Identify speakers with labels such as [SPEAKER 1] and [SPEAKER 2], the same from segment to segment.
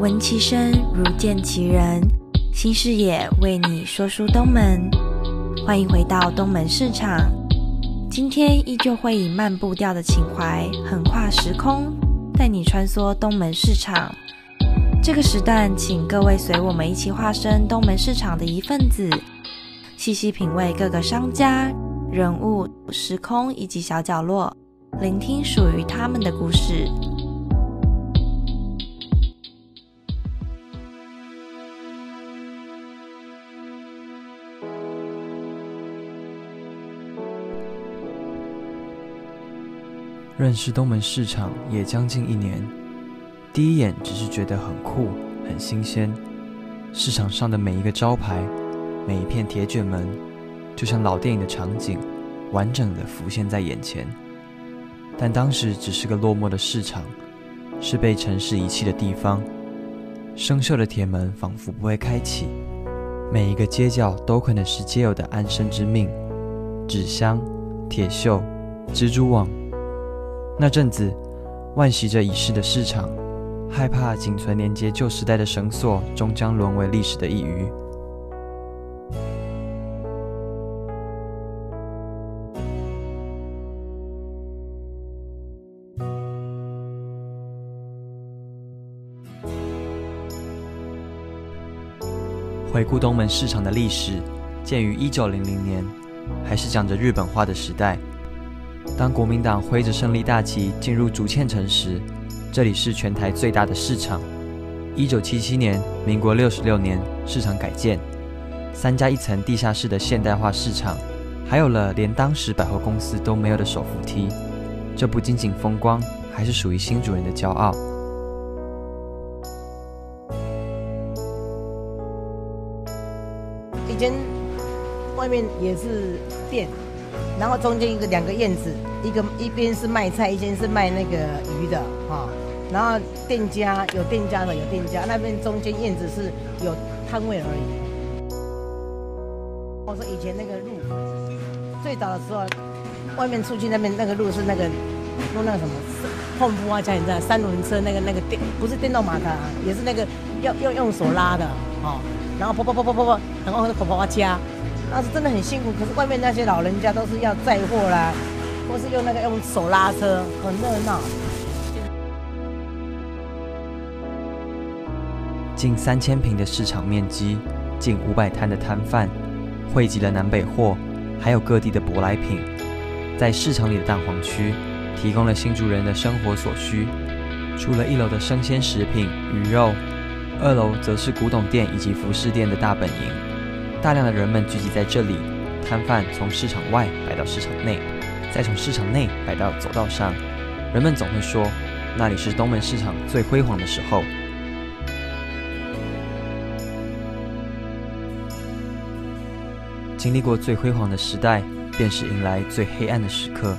[SPEAKER 1] 闻其声如见其人，新视野为你说书东门，欢迎回到东门市场。今天依旧会以慢步调的情怀，横跨时空，带你穿梭东门市场。这个时段，请各位随我们一起化身东门市场的一份子，细细品味各个商家、人物、时空以及小角落，聆听属于他们的故事。
[SPEAKER 2] 认识东门市场也将近一年，第一眼只是觉得很酷、很新鲜。市场上的每一个招牌、每一片铁卷门，就像老电影的场景，完整的浮现在眼前。但当时只是个落寞的市场，是被城市遗弃的地方。生锈的铁门仿佛不会开启，每一个街角都可能是街友的安身之命。纸箱、铁锈、蜘蛛网。那阵子，万袭着已逝的市场，害怕仅存连接旧时代的绳索终将沦为历史的一隅。回顾东门市场的历史，建于一九零零年，还是讲着日本话的时代。当国民党挥着胜利大旗进入竹堑城时，这里是全台最大的市场。一九七七年，民国六十六年，市场改建，三加一层地下室的现代化市场，还有了连当时百货公司都没有的手扶梯。这不仅仅风光，还是属于新主人的骄傲。
[SPEAKER 3] 以前外面也是店。然后中间一个两个院子，一个一边是卖菜，一边是卖那个鱼的哈。然后店家有店家的有店家，那边中间院子是有摊位而已。我说以前那个路，最早的时候，外面出去那边那个路是那个用那个什么碰布啊，加你知道三轮车那个那个电不是电动马达，也是那个要要用手拉的哦。然后跑跑跑跑跑跑，然后跑跑跑加。那是真的很辛苦，可是外面那些老人家都是要载货啦，或是用那个用手拉车，很热闹。
[SPEAKER 2] 近三千平的市场面积，近五百摊的摊贩，汇集了南北货，还有各地的舶来品，在市场里的蛋黄区，提供了新竹人的生活所需。除了一楼的生鲜食品、鱼肉，二楼则是古董店以及服饰店的大本营。大量的人们聚集在这里，摊贩从市场外摆到市场内，再从市场内摆到走道上。人们总会说，那里是东门市场最辉煌的时候。经历过最辉煌的时代，便是迎来最黑暗的时刻。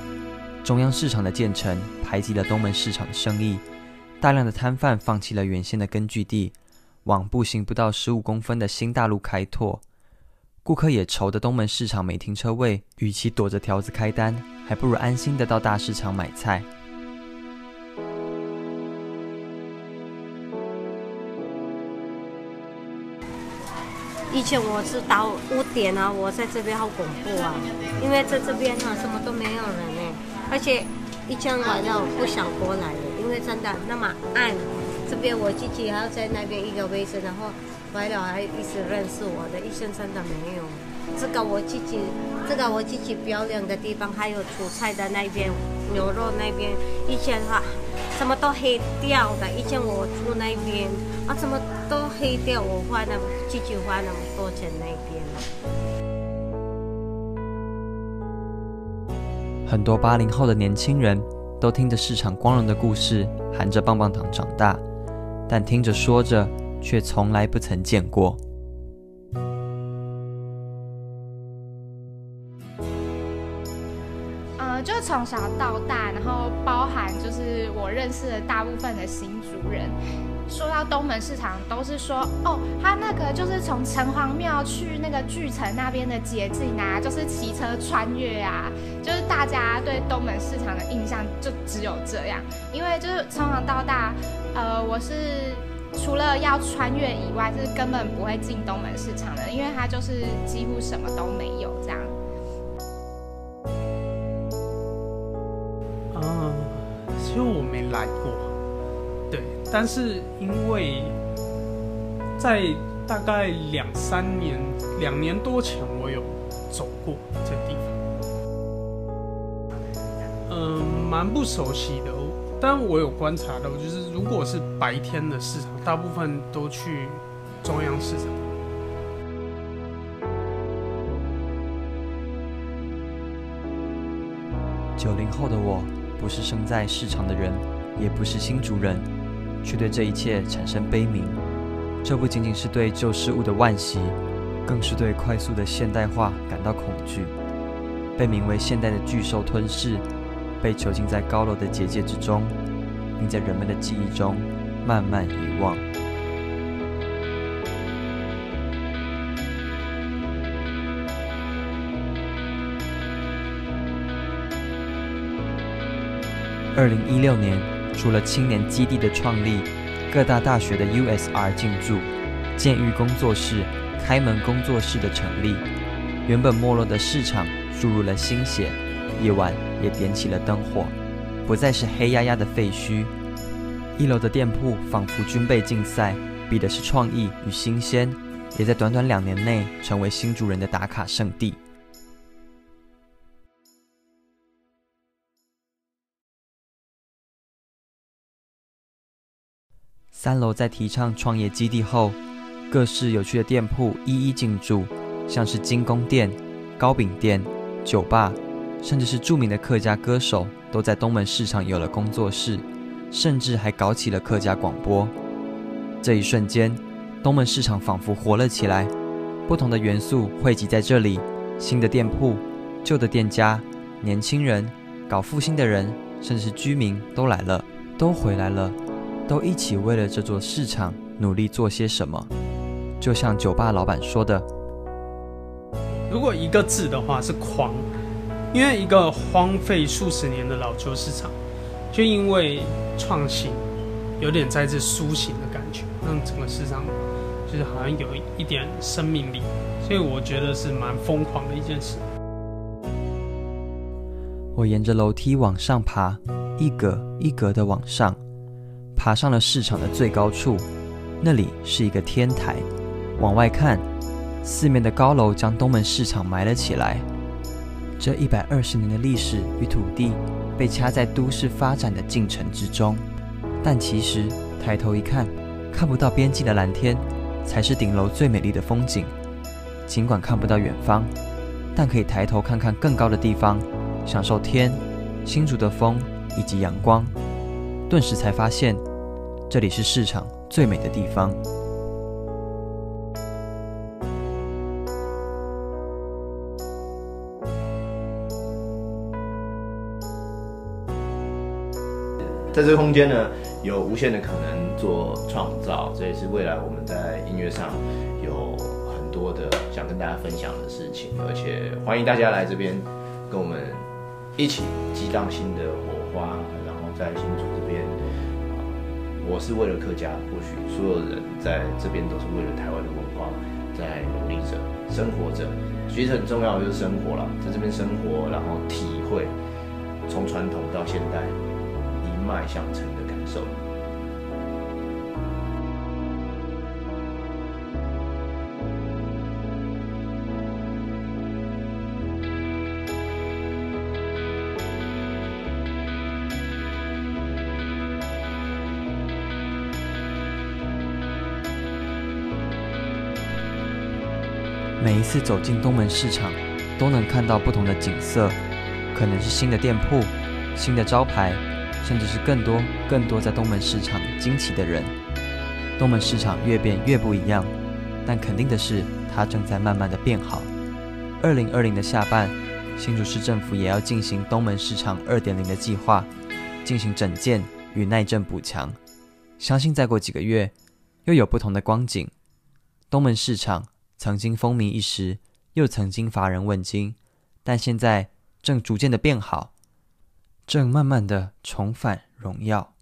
[SPEAKER 2] 中央市场的建成排挤了东门市场的生意，大量的摊贩放弃了原先的根据地，往步行不到十五公分的新大陆开拓。顾客也愁的东门市场没停车位，与其躲着条子开单，还不如安心的到大市场买菜。
[SPEAKER 4] 以前我是到五点啊，我在这边好恐怖啊，因为在这边啊什么都没有人呢，而且一天晚上不想过来了，因为真的那么暗。这边我自己还要在那边一个卫生，然后。白了还一直认识我的，一生真的没有。这个我自己，这个我自己表演的地方，还有煮菜的那边，牛肉那边，以前哈什么都黑掉的。以前我住那边啊，什么都黑掉，我花那自己花那么多钱那边。
[SPEAKER 2] 很多八零后的年轻人都听着市场光荣的故事，含着棒棒糖长大，但听着说着。却从来不曾见过。
[SPEAKER 5] 呃，就从小到大，然后包含就是我认识的大部分的新族人，说到东门市场，都是说哦，他那个就是从城隍庙去那个巨城那边的捷径啊，就是骑车穿越啊，就是大家对东门市场的印象就只有这样。因为就是从小到大，呃，我是。除了要穿越以外，是根本不会进东门市场的，因为它就是几乎什么都没有这样。
[SPEAKER 6] 啊，其实我没来过，对，但是因为在大概两三年、两年多前，我有走过这地方，嗯、蛮不熟悉的。但我有观察到，就是如果是白天的市场，大部分都去中央市场。
[SPEAKER 2] 九零后的我，不是生在市场的人，也不是新竹人，却对这一切产生悲悯。这不仅仅是对旧事物的惋惜，更是对快速的现代化感到恐惧。被名为现代的巨兽吞噬，被囚禁在高楼的结界之中，并在人们的记忆中慢慢遗忘。二零一六年，除了青年基地的创立，各大大学的 USR 进驻，监狱工作室、开门工作室的成立，原本没落的市场注入了新血，夜晚也点起了灯火，不再是黑压压的废墟。一楼的店铺仿佛军备竞赛，比的是创意与新鲜，也在短短两年内成为新主人的打卡圣地。三楼在提倡创业基地后，各式有趣的店铺一一进驻，像是精工店、糕饼店、酒吧，甚至是著名的客家歌手，都在东门市场有了工作室，甚至还搞起了客家广播。这一瞬间，东门市场仿佛活了起来，不同的元素汇集在这里，新的店铺、旧的店家、年轻人、搞复兴的人，甚至是居民都来了，都回来了。都一起为了这座市场努力做些什么，就像酒吧老板说的：“
[SPEAKER 6] 如果一个字的话是狂，因为一个荒废数十年的老旧市场，就因为创新，有点在这苏醒的感觉，让整个市场就是好像有一点生命力，所以我觉得是蛮疯狂的一件事。
[SPEAKER 2] 我沿着楼梯往上爬，一格一格的往上。爬上了市场的最高处，那里是一个天台。往外看，四面的高楼将东门市场埋了起来。这一百二十年的历史与土地被掐在都市发展的进程之中。但其实抬头一看，看不到边际的蓝天，才是顶楼最美丽的风景。尽管看不到远方，但可以抬头看看更高的地方，享受天、新竹的风以及阳光。顿时才发现，这里是市场最美的地方。
[SPEAKER 7] 在这个空间呢，有无限的可能做创造，这也是未来我们在音乐上有很多的想跟大家分享的事情，而且欢迎大家来这边跟我们一起激荡新的火花，然后在新竹这边，我是为了客家，或许所有人在这边都是为了台湾的文化在努力着、生活着。其实很重要的就是生活了，在这边生活，然后体会从传统到现代。一脉相承的感受。
[SPEAKER 2] 每一次走进东门市场，都能看到不同的景色，可能是新的店铺、新的招牌。甚至是更多、更多在东门市场惊奇的人。东门市场越变越不一样，但肯定的是，它正在慢慢的变好。二零二零的下半，新竹市政府也要进行东门市场二点零的计划，进行整建与耐震补强。相信再过几个月，又有不同的光景。东门市场曾经风靡一时，又曾经乏人问津，但现在正逐渐的变好。正慢慢的重返荣耀。